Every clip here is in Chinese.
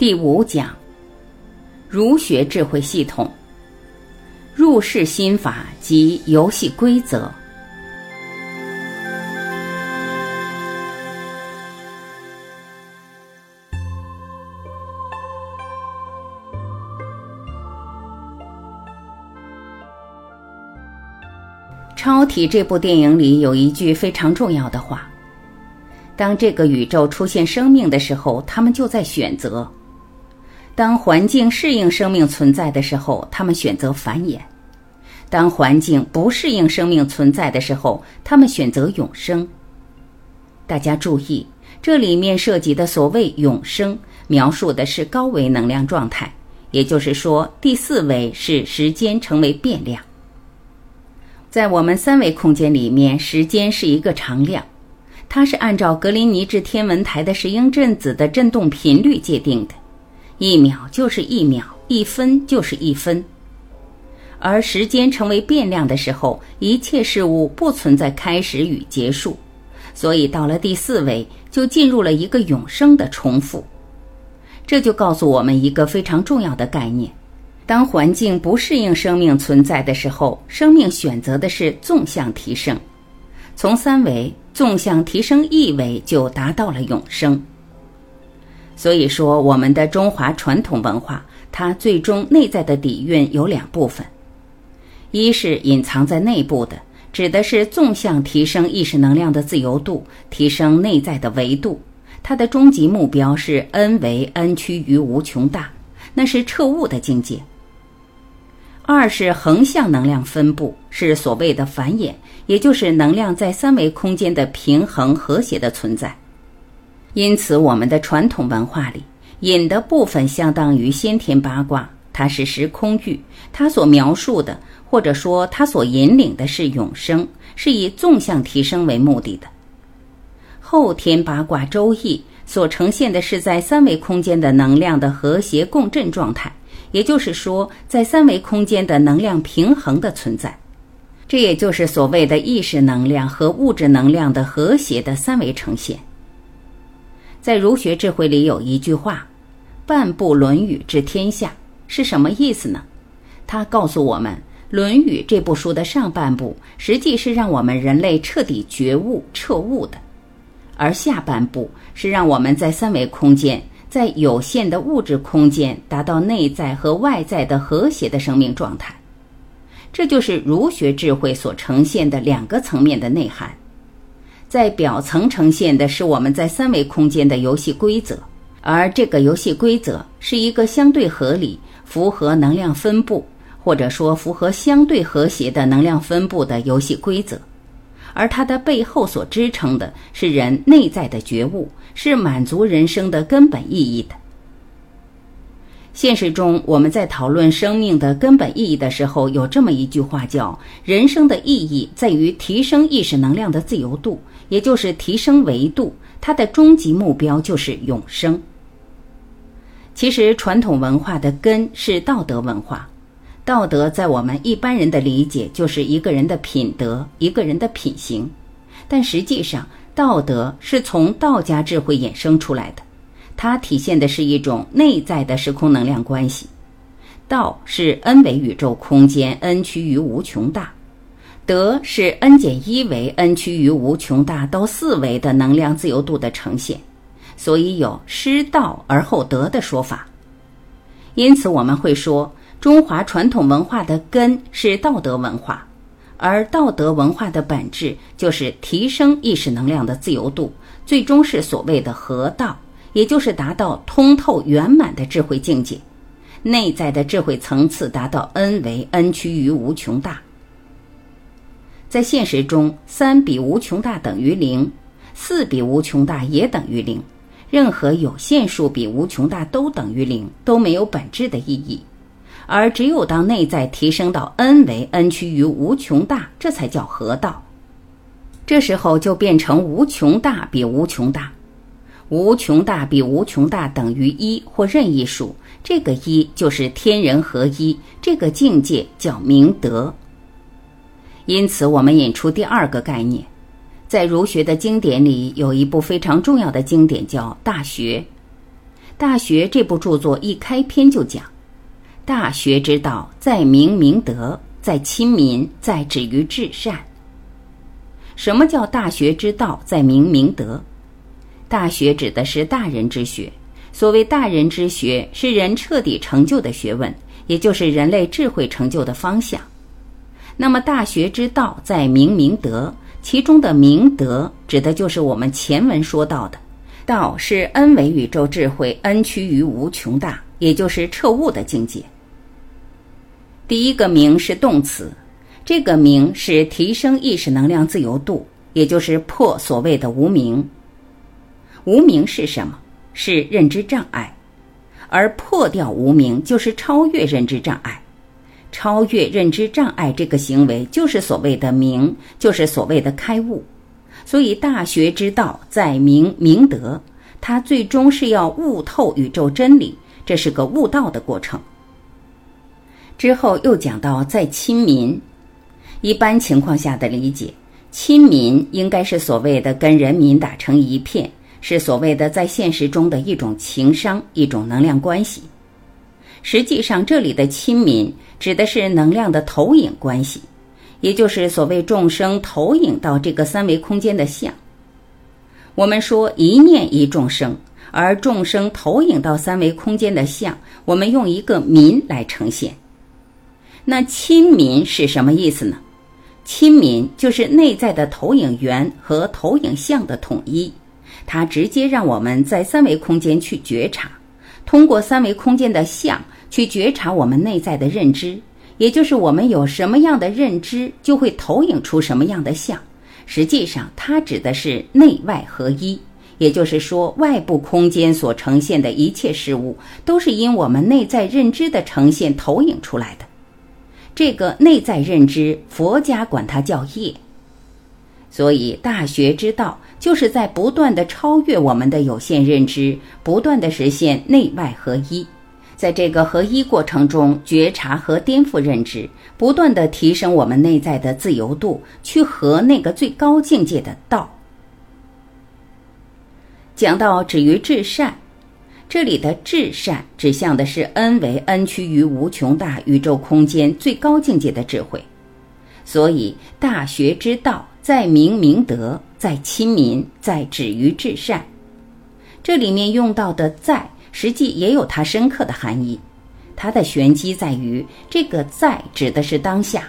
第五讲，儒学智慧系统，入世心法及游戏规则。超体这部电影里有一句非常重要的话：当这个宇宙出现生命的时候，他们就在选择。当环境适应生命存在的时候，他们选择繁衍；当环境不适应生命存在的时候，他们选择永生。大家注意，这里面涉及的所谓永生，描述的是高维能量状态，也就是说，第四维是时间成为变量。在我们三维空间里面，时间是一个常量，它是按照格林尼治天文台的石英振子的振动频率界定的。一秒就是一秒，一分就是一分。而时间成为变量的时候，一切事物不存在开始与结束，所以到了第四维，就进入了一个永生的重复。这就告诉我们一个非常重要的概念：当环境不适应生命存在的时候，生命选择的是纵向提升，从三维纵向提升一维，就达到了永生。所以说，我们的中华传统文化，它最终内在的底蕴有两部分：一是隐藏在内部的，指的是纵向提升意识能量的自由度，提升内在的维度，它的终极目标是 n 为 n 趋于无穷大，那是彻悟的境界；二是横向能量分布，是所谓的繁衍，也就是能量在三维空间的平衡和谐的存在。因此，我们的传统文化里，引的部分相当于先天八卦，它是时空域，它所描述的或者说它所引领的是永生，是以纵向提升为目的的。后天八卦周易所呈现的是在三维空间的能量的和谐共振状态，也就是说，在三维空间的能量平衡的存在，这也就是所谓的意识能量和物质能量的和谐的三维呈现。在儒学智慧里有一句话：“半部《论语》治天下”，是什么意思呢？它告诉我们，《论语》这部书的上半部实际是让我们人类彻底觉悟、彻悟的，而下半部是让我们在三维空间、在有限的物质空间达到内在和外在的和谐的生命状态。这就是儒学智慧所呈现的两个层面的内涵。在表层呈现的是我们在三维空间的游戏规则，而这个游戏规则是一个相对合理、符合能量分布，或者说符合相对和谐的能量分布的游戏规则，而它的背后所支撑的是人内在的觉悟，是满足人生的根本意义的。现实中，我们在讨论生命的根本意义的时候，有这么一句话叫：“人生的意义在于提升意识能量的自由度，也就是提升维度。它的终极目标就是永生。”其实，传统文化的根是道德文化，道德在我们一般人的理解就是一个人的品德、一个人的品行，但实际上，道德是从道家智慧衍生出来的。它体现的是一种内在的时空能量关系。道是 n 维宇宙空间 n 趋于无穷大，德是 n 减一维 n 趋于无穷大到四维的能量自由度的呈现，所以有失道而后德的说法。因此，我们会说中华传统文化的根是道德文化，而道德文化的本质就是提升意识能量的自由度，最终是所谓的合道。也就是达到通透圆满的智慧境界，内在的智慧层次达到 n 为 n 趋于无穷大。在现实中，三比无穷大等于零，四比无穷大也等于零，任何有限数比无穷大都等于零，都没有本质的意义。而只有当内在提升到 n 为 n 趋于无穷大，这才叫合道。这时候就变成无穷大比无穷大。无穷大比无穷大等于一或任意数，这个一就是天人合一，这个境界叫明德。因此，我们引出第二个概念，在儒学的经典里，有一部非常重要的经典叫《大学》。《大学》这部著作一开篇就讲：“大学之道，在明明德，在亲民，在止于至善。”什么叫大学之道，在明明德？大学指的是大人之学。所谓大人之学，是人彻底成就的学问，也就是人类智慧成就的方向。那么，大学之道在明明德，其中的明德，指的就是我们前文说到的。道是恩为宇宙智慧，恩趋于无穷大，也就是彻悟的境界。第一个明是动词，这个明是提升意识能量自由度，也就是破所谓的无明。无明是什么？是认知障碍，而破掉无明就是超越认知障碍。超越认知障碍这个行为，就是所谓的明，就是所谓的开悟。所以，大学之道在明明德，它最终是要悟透宇宙真理，这是个悟道的过程。之后又讲到在亲民，一般情况下的理解，亲民应该是所谓的跟人民打成一片，是所谓的在现实中的一种情商，一种能量关系。实际上，这里的亲民指的是能量的投影关系。也就是所谓众生投影到这个三维空间的相。我们说一念一众生，而众生投影到三维空间的相，我们用一个民来呈现。那亲民是什么意思呢？亲民就是内在的投影源和投影像的统一，它直接让我们在三维空间去觉察，通过三维空间的像去觉察我们内在的认知。也就是我们有什么样的认知，就会投影出什么样的像。实际上，它指的是内外合一。也就是说，外部空间所呈现的一切事物，都是因我们内在认知的呈现投影出来的。这个内在认知，佛家管它叫业。所以，大学之道就是在不断的超越我们的有限认知，不断的实现内外合一。在这个合一过程中，觉察和颠覆认知，不断的提升我们内在的自由度，去和那个最高境界的道。讲到止于至善，这里的至善指向的是恩为恩趋于无穷大宇宙空间最高境界的智慧。所以大学之道，在明明德，在亲民，在止于至善。这里面用到的在。实际也有它深刻的含义，它的玄机在于这个“在”指的是当下，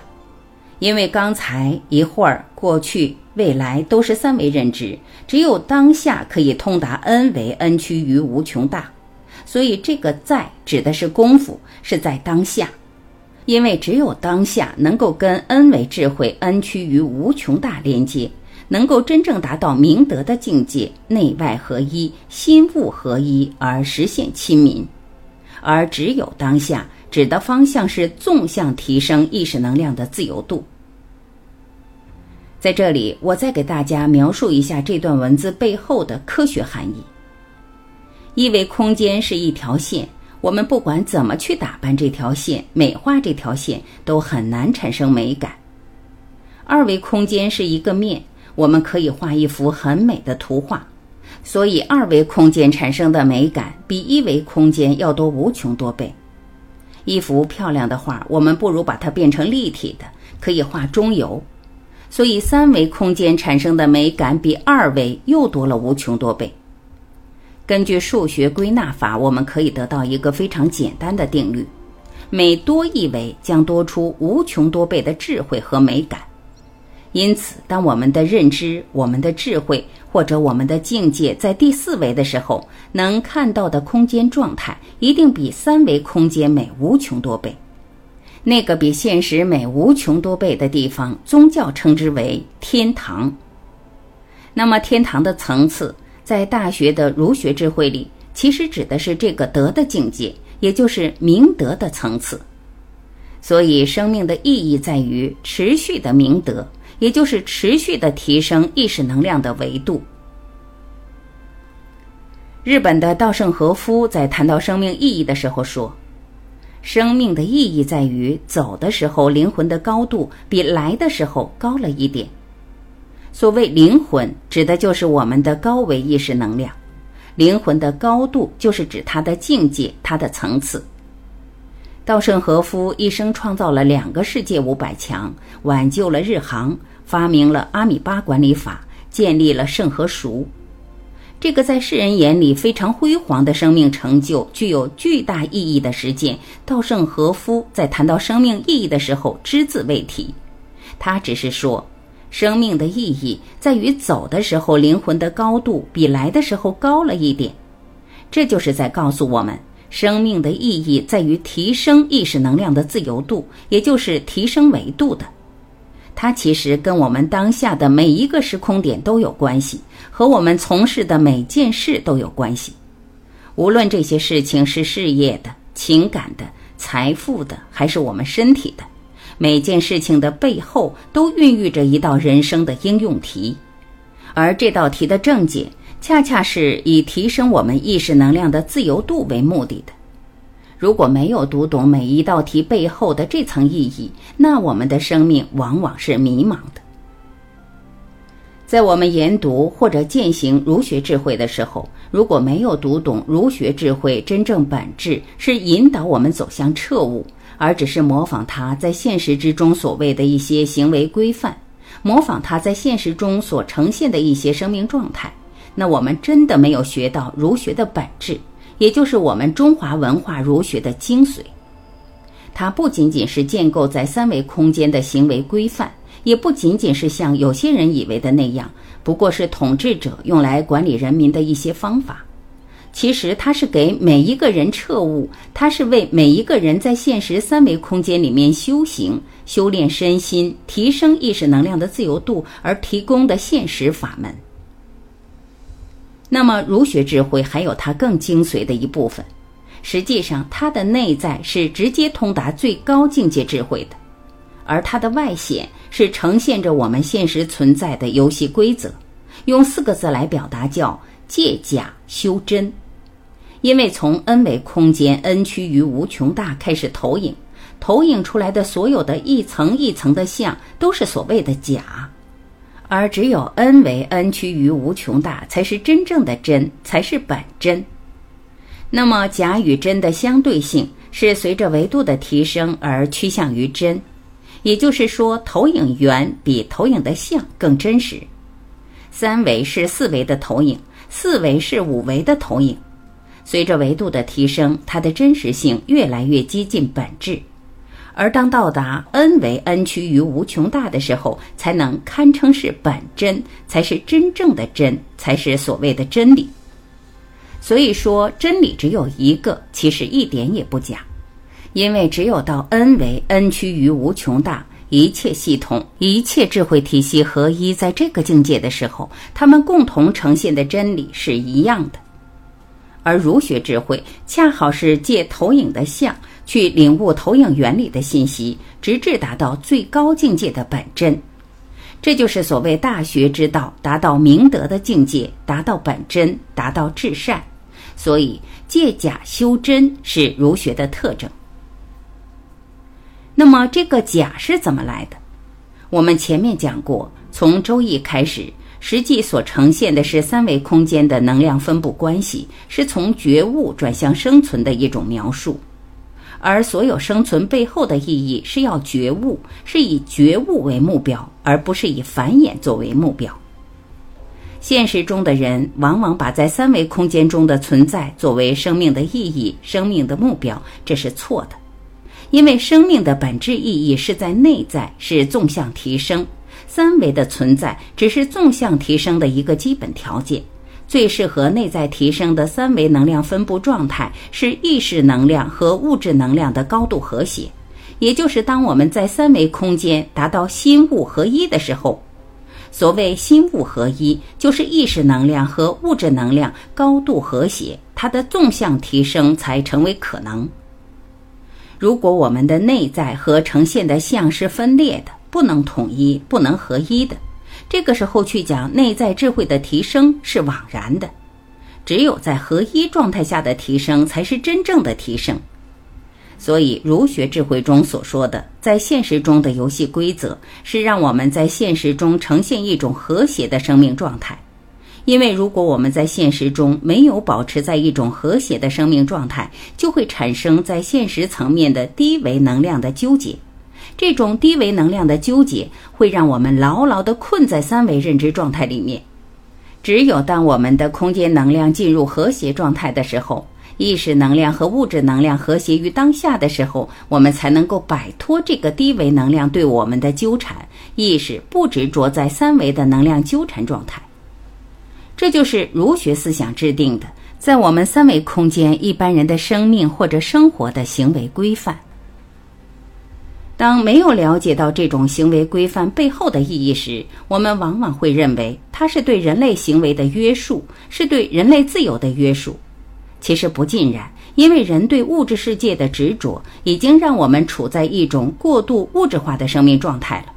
因为刚才一会儿、过去、未来都是三维认知，只有当下可以通达 n 为 n 趋于无穷大，所以这个“在”指的是功夫是在当下，因为只有当下能够跟 n 为智慧 n 趋于无穷大连接。能够真正达到明德的境界，内外合一，心物合一，而实现亲民。而只有当下，指的方向是纵向提升意识能量的自由度。在这里，我再给大家描述一下这段文字背后的科学含义。一维空间是一条线，我们不管怎么去打扮这条线，美化这条线，都很难产生美感。二维空间是一个面。我们可以画一幅很美的图画，所以二维空间产生的美感比一维空间要多无穷多倍。一幅漂亮的画，我们不如把它变成立体的，可以画中游。所以三维空间产生的美感比二维又多了无穷多倍。根据数学归纳法，我们可以得到一个非常简单的定律：每多一维，将多出无穷多倍的智慧和美感。因此，当我们的认知、我们的智慧或者我们的境界在第四维的时候，能看到的空间状态一定比三维空间美无穷多倍。那个比现实美无穷多倍的地方，宗教称之为天堂。那么，天堂的层次，在大学的儒学智慧里，其实指的是这个德的境界，也就是明德的层次。所以，生命的意义在于持续的明德。也就是持续的提升意识能量的维度。日本的稻盛和夫在谈到生命意义的时候说：“生命的意义在于走的时候灵魂的高度比来的时候高了一点。所谓灵魂，指的就是我们的高维意识能量。灵魂的高度就是指它的境界、它的层次。稻盛和夫一生创造了两个世界五百强，挽救了日航，发明了阿米巴管理法，建立了盛和熟。这个在世人眼里非常辉煌的生命成就，具有巨大意义的实践，稻盛和夫在谈到生命意义的时候只字未提。他只是说，生命的意义在于走的时候灵魂的高度比来的时候高了一点。这就是在告诉我们。生命的意义在于提升意识能量的自由度，也就是提升维度的。它其实跟我们当下的每一个时空点都有关系，和我们从事的每件事都有关系。无论这些事情是事业的、情感的、财富的，还是我们身体的，每件事情的背后都孕育着一道人生的应用题，而这道题的正解。恰恰是以提升我们意识能量的自由度为目的的。如果没有读懂每一道题背后的这层意义，那我们的生命往往是迷茫的。在我们研读或者践行儒学智慧的时候，如果没有读懂儒学智慧真正本质是引导我们走向彻悟，而只是模仿他在现实之中所谓的一些行为规范，模仿他在现实中所呈现的一些生命状态。那我们真的没有学到儒学的本质，也就是我们中华文化儒学的精髓。它不仅仅是建构在三维空间的行为规范，也不仅仅是像有些人以为的那样，不过是统治者用来管理人民的一些方法。其实，它是给每一个人彻悟，它是为每一个人在现实三维空间里面修行、修炼身心、提升意识能量的自由度而提供的现实法门。那么，儒学智慧还有它更精髓的一部分，实际上它的内在是直接通达最高境界智慧的，而它的外显是呈现着我们现实存在的游戏规则。用四个字来表达，叫借假修真。因为从 n 维空间 n 趋于无穷大开始投影，投影出来的所有的一层一层的像，都是所谓的假。而只有 n 为 n 趋于无穷大，才是真正的真，才是本真。那么假与真的相对性是随着维度的提升而趋向于真，也就是说，投影源比投影的像更真实。三维是四维的投影，四维是五维的投影。随着维度的提升，它的真实性越来越接近本质。而当到达 n 为 n 趋于无穷大的时候，才能堪称是本真，才是真正的真，才是所谓的真理。所以说，真理只有一个，其实一点也不假。因为只有到 n 为 n 趋于无穷大，一切系统、一切智慧体系合一，在这个境界的时候，他们共同呈现的真理是一样的。而儒学智慧恰好是借投影的像。去领悟投影原理的信息，直至达到最高境界的本真，这就是所谓大学之道，达到明德的境界，达到本真，达到至善。所以借假修真是儒学的特征。那么这个假是怎么来的？我们前面讲过，从周易开始，实际所呈现的是三维空间的能量分布关系，是从觉悟转向生存的一种描述。而所有生存背后的意义是要觉悟，是以觉悟为目标，而不是以繁衍作为目标。现实中的人往往把在三维空间中的存在作为生命的意义、生命的目标，这是错的。因为生命的本质意义是在内在，是纵向提升，三维的存在只是纵向提升的一个基本条件。最适合内在提升的三维能量分布状态是意识能量和物质能量的高度和谐，也就是当我们在三维空间达到心物合一的时候，所谓心物合一，就是意识能量和物质能量高度和谐，它的纵向提升才成为可能。如果我们的内在和呈现的像是分裂的，不能统一，不能合一的。这个时候去讲内在智慧的提升是枉然的，只有在合一状态下的提升才是真正的提升。所以，儒学智慧中所说的在现实中的游戏规则，是让我们在现实中呈现一种和谐的生命状态。因为如果我们在现实中没有保持在一种和谐的生命状态，就会产生在现实层面的低维能量的纠结。这种低维能量的纠结会让我们牢牢地困在三维认知状态里面。只有当我们的空间能量进入和谐状态的时候，意识能量和物质能量和谐于当下的时候，我们才能够摆脱这个低维能量对我们的纠缠，意识不执着在三维的能量纠缠状态。这就是儒学思想制定的，在我们三维空间一般人的生命或者生活的行为规范。当没有了解到这种行为规范背后的意义时，我们往往会认为它是对人类行为的约束，是对人类自由的约束。其实不尽然，因为人对物质世界的执着，已经让我们处在一种过度物质化的生命状态了。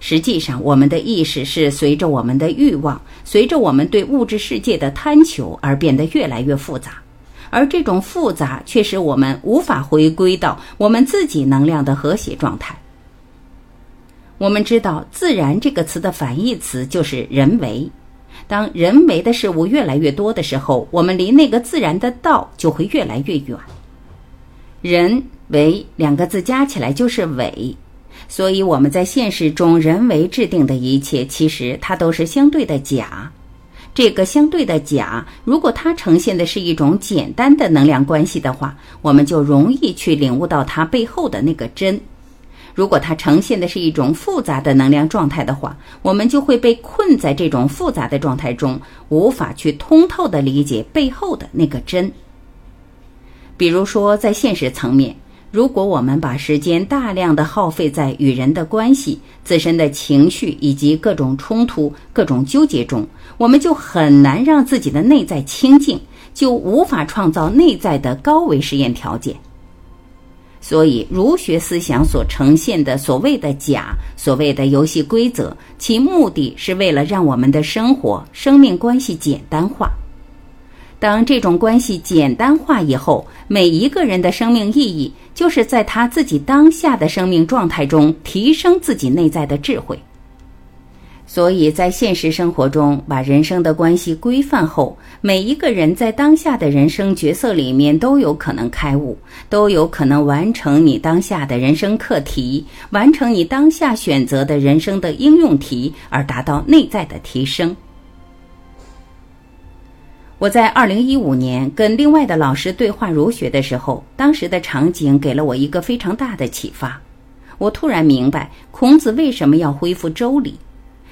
实际上，我们的意识是随着我们的欲望，随着我们对物质世界的贪求而变得越来越复杂。而这种复杂却使我们无法回归到我们自己能量的和谐状态。我们知道“自然”这个词的反义词就是人为。当人为的事物越来越多的时候，我们离那个自然的道就会越来越远。人为两个字加起来就是伪，所以我们在现实中人为制定的一切，其实它都是相对的假。这个相对的假，如果它呈现的是一种简单的能量关系的话，我们就容易去领悟到它背后的那个真；如果它呈现的是一种复杂的能量状态的话，我们就会被困在这种复杂的状态中，无法去通透的理解背后的那个真。比如说，在现实层面。如果我们把时间大量的耗费在与人的关系、自身的情绪以及各种冲突、各种纠结中，我们就很难让自己的内在清净，就无法创造内在的高维实验条件。所以，儒学思想所呈现的所谓的假、所谓的游戏规则，其目的是为了让我们的生活、生命关系简单化。当这种关系简单化以后，每一个人的生命意义就是在他自己当下的生命状态中提升自己内在的智慧。所以在现实生活中，把人生的关系规范后，每一个人在当下的人生角色里面都有可能开悟，都有可能完成你当下的人生课题，完成你当下选择的人生的应用题，而达到内在的提升。我在二零一五年跟另外的老师对话儒学的时候，当时的场景给了我一个非常大的启发。我突然明白孔子为什么要恢复周礼，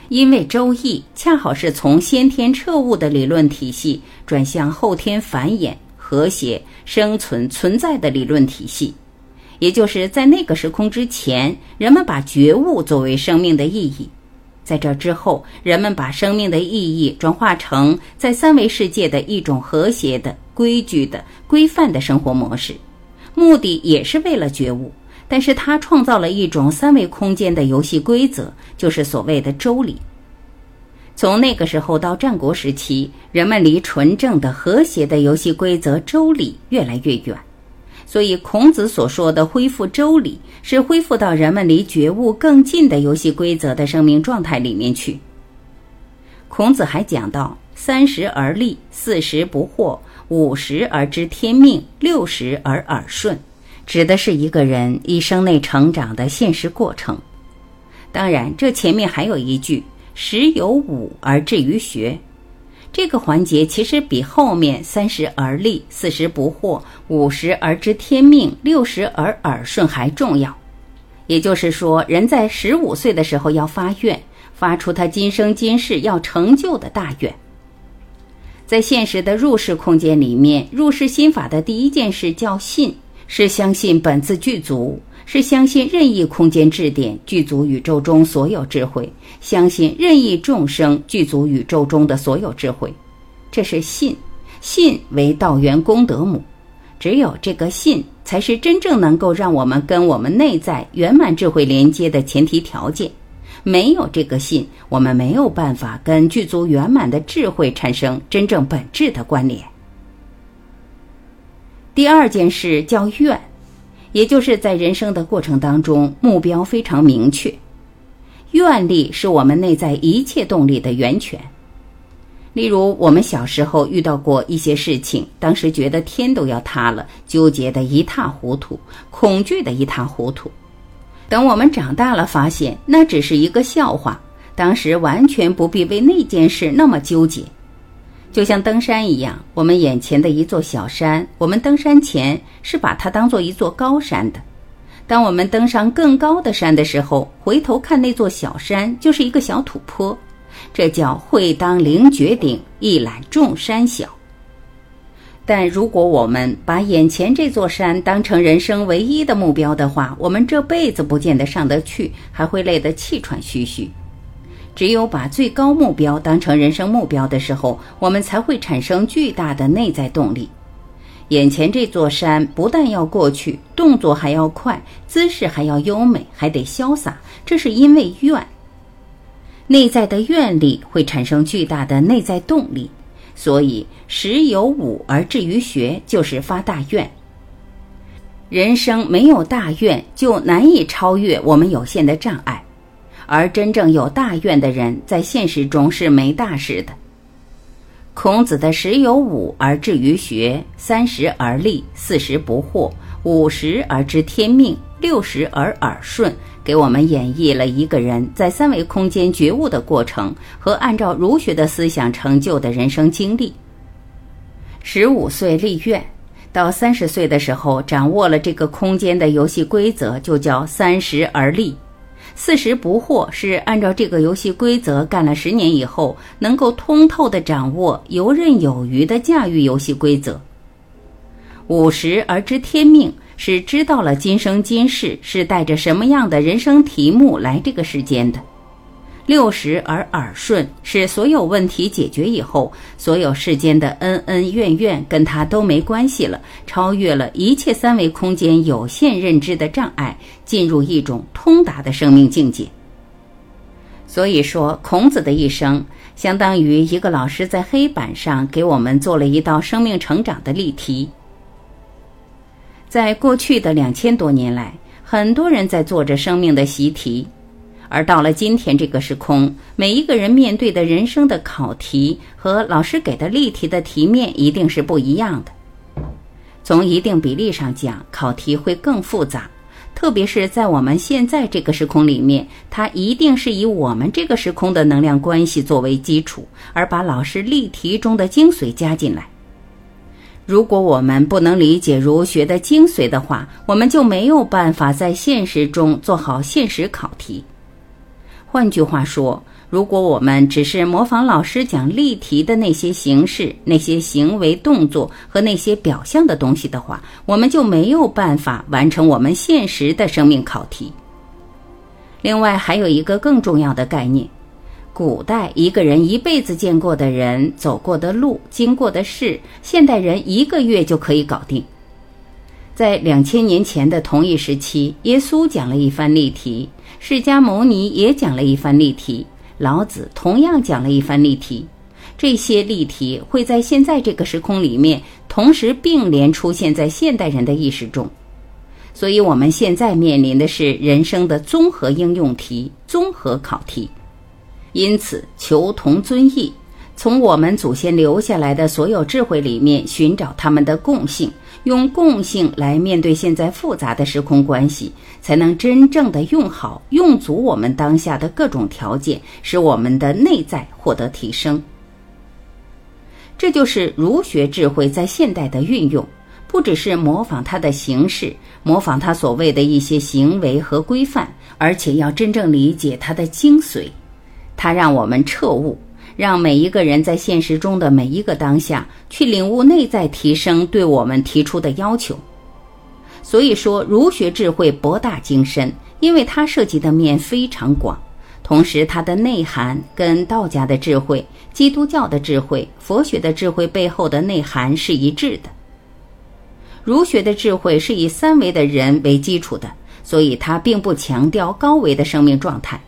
因为《周易》恰好是从先天彻悟的理论体系转向后天繁衍、和谐、生存、存在的理论体系，也就是在那个时空之前，人们把觉悟作为生命的意义。在这之后，人们把生命的意义转化成在三维世界的一种和谐的、规矩的、规范的生活模式，目的也是为了觉悟。但是，他创造了一种三维空间的游戏规则，就是所谓的周礼。从那个时候到战国时期，人们离纯正的和谐的游戏规则周礼越来越远。所以，孔子所说的恢复周礼，是恢复到人们离觉悟更近的游戏规则的生命状态里面去。孔子还讲到：“三十而立，四十不惑，五十而知天命，六十而耳顺”，指的是一个人一生内成长的现实过程。当然，这前面还有一句：“十有五而志于学。”这个环节其实比后面三十而立、四十不惑、五十而知天命、六十而耳顺还重要。也就是说，人在十五岁的时候要发愿，发出他今生今世要成就的大愿。在现实的入世空间里面，入世心法的第一件事叫信，是相信本自具足。是相信任意空间质点具足宇宙中所有智慧，相信任意众生具足宇宙中的所有智慧，这是信。信为道源功德母，只有这个信，才是真正能够让我们跟我们内在圆满智慧连接的前提条件。没有这个信，我们没有办法跟具足圆满的智慧产生真正本质的关联。第二件事叫愿。也就是在人生的过程当中，目标非常明确，愿力是我们内在一切动力的源泉。例如，我们小时候遇到过一些事情，当时觉得天都要塌了，纠结的一塌糊涂，恐惧的一塌糊涂。等我们长大了，发现那只是一个笑话，当时完全不必为那件事那么纠结。就像登山一样，我们眼前的一座小山，我们登山前是把它当做一座高山的。当我们登上更高的山的时候，回头看那座小山，就是一个小土坡。这叫会当凌绝顶，一览众山小。但如果我们把眼前这座山当成人生唯一的目标的话，我们这辈子不见得上得去，还会累得气喘吁吁。只有把最高目标当成人生目标的时候，我们才会产生巨大的内在动力。眼前这座山不但要过去，动作还要快，姿势还要优美，还得潇洒，这是因为愿。内在的愿力会产生巨大的内在动力，所以时有五而志于学，就是发大愿。人生没有大愿，就难以超越我们有限的障碍，而真正有大愿的人，在现实中是没大事的。孔子的十有五而志于学，三十而立，四十不惑，五十而知天命，六十而耳顺。给我们演绎了一个人在三维空间觉悟的过程和按照儒学的思想成就的人生经历。十五岁立愿，到三十岁的时候掌握了这个空间的游戏规则，就叫三十而立。四十不惑是按照这个游戏规则干了十年以后，能够通透的掌握、游刃有余的驾驭游戏规则。五十而知天命。是知道了今生今世是带着什么样的人生题目来这个世间的。六十而耳顺，是所有问题解决以后，所有世间的恩恩怨怨跟他都没关系了，超越了一切三维空间有限认知的障碍，进入一种通达的生命境界。所以说，孔子的一生相当于一个老师在黑板上给我们做了一道生命成长的例题。在过去的两千多年来，很多人在做着生命的习题，而到了今天这个时空，每一个人面对的人生的考题和老师给的例题的题面一定是不一样的。从一定比例上讲，考题会更复杂，特别是在我们现在这个时空里面，它一定是以我们这个时空的能量关系作为基础，而把老师例题中的精髓加进来。如果我们不能理解儒学的精髓的话，我们就没有办法在现实中做好现实考题。换句话说，如果我们只是模仿老师讲例题的那些形式、那些行为动作和那些表象的东西的话，我们就没有办法完成我们现实的生命考题。另外，还有一个更重要的概念。古代一个人一辈子见过的人、走过的路、经过的事，现代人一个月就可以搞定。在两千年前的同一时期，耶稣讲了一番例题，释迦牟尼也讲了一番例题，老子同样讲了一番例题。这些例题会在现在这个时空里面同时并联出现在现代人的意识中，所以我们现在面临的是人生的综合应用题、综合考题。因此，求同尊异，从我们祖先留下来的所有智慧里面寻找他们的共性，用共性来面对现在复杂的时空关系，才能真正的用好、用足我们当下的各种条件，使我们的内在获得提升。这就是儒学智慧在现代的运用，不只是模仿它的形式，模仿它所谓的一些行为和规范，而且要真正理解它的精髓。它让我们彻悟，让每一个人在现实中的每一个当下去领悟内在提升对我们提出的要求。所以说，儒学智慧博大精深，因为它涉及的面非常广，同时它的内涵跟道家的智慧、基督教的智慧、佛学的智慧背后的内涵是一致的。儒学的智慧是以三维的人为基础的，所以它并不强调高维的生命状态。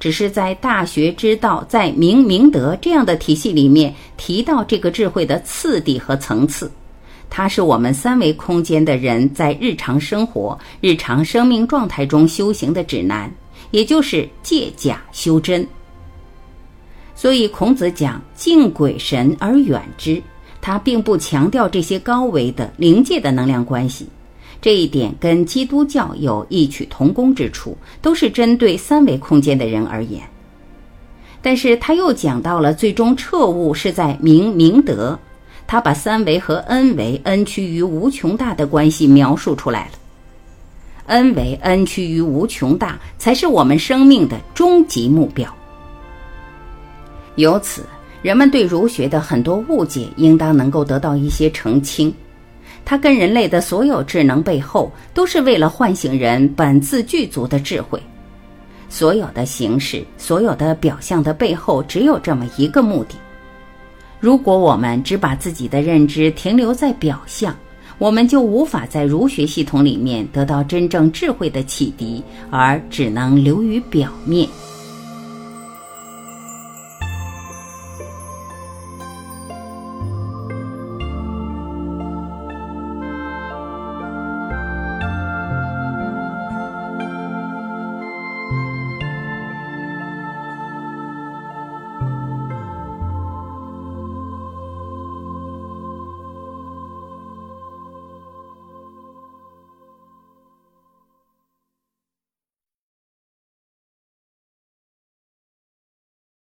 只是在大学之道，在明明德这样的体系里面提到这个智慧的次第和层次，它是我们三维空间的人在日常生活、日常生命状态中修行的指南，也就是借假修真。所以孔子讲敬鬼神而远之，他并不强调这些高维的灵界的能量关系。这一点跟基督教有异曲同工之处，都是针对三维空间的人而言。但是他又讲到了最终彻悟是在明明德，他把三维和 n 维 n 趋于无穷大的关系描述出来了。n 维 n 趋于无穷大才是我们生命的终极目标。由此，人们对儒学的很多误解应当能够得到一些澄清。它跟人类的所有智能背后，都是为了唤醒人本自具足的智慧。所有的形式，所有的表象的背后，只有这么一个目的。如果我们只把自己的认知停留在表象，我们就无法在儒学系统里面得到真正智慧的启迪，而只能流于表面。